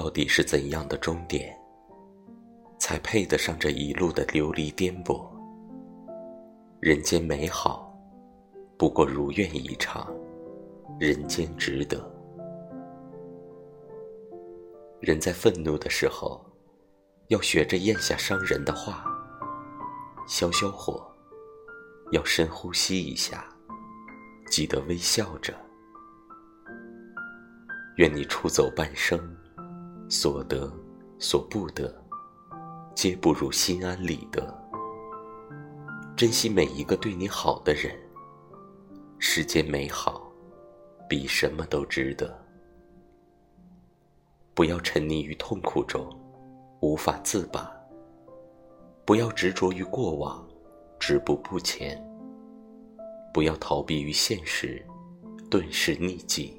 到底是怎样的终点，才配得上这一路的流离颠簸？人间美好，不过如愿以偿，人间值得。人在愤怒的时候，要学着咽下伤人的话，消消火，要深呼吸一下，记得微笑着。愿你出走半生，所得所不得，皆不如心安理得。珍惜每一个对你好的人，世间美好，比什么都值得。不要沉溺于痛苦中，无法自拔；不要执着于过往，止步不前；不要逃避于现实，顿时匿迹。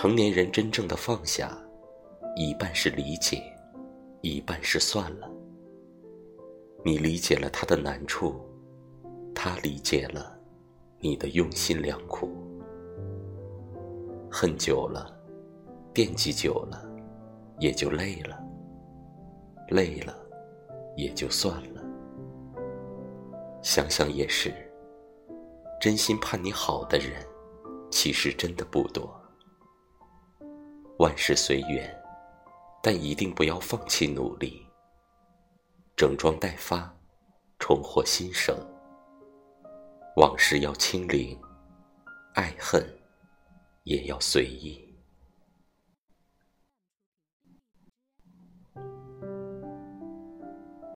成年人真正的放下，一半是理解，一半是算了。你理解了他的难处，他理解了你的用心良苦。恨久了，惦记久了，也就累了。累了，也就算了。想想也是，真心盼你好的人，其实真的不多。万事随缘，但一定不要放弃努力。整装待发，重获新生。往事要清零，爱恨也要随意。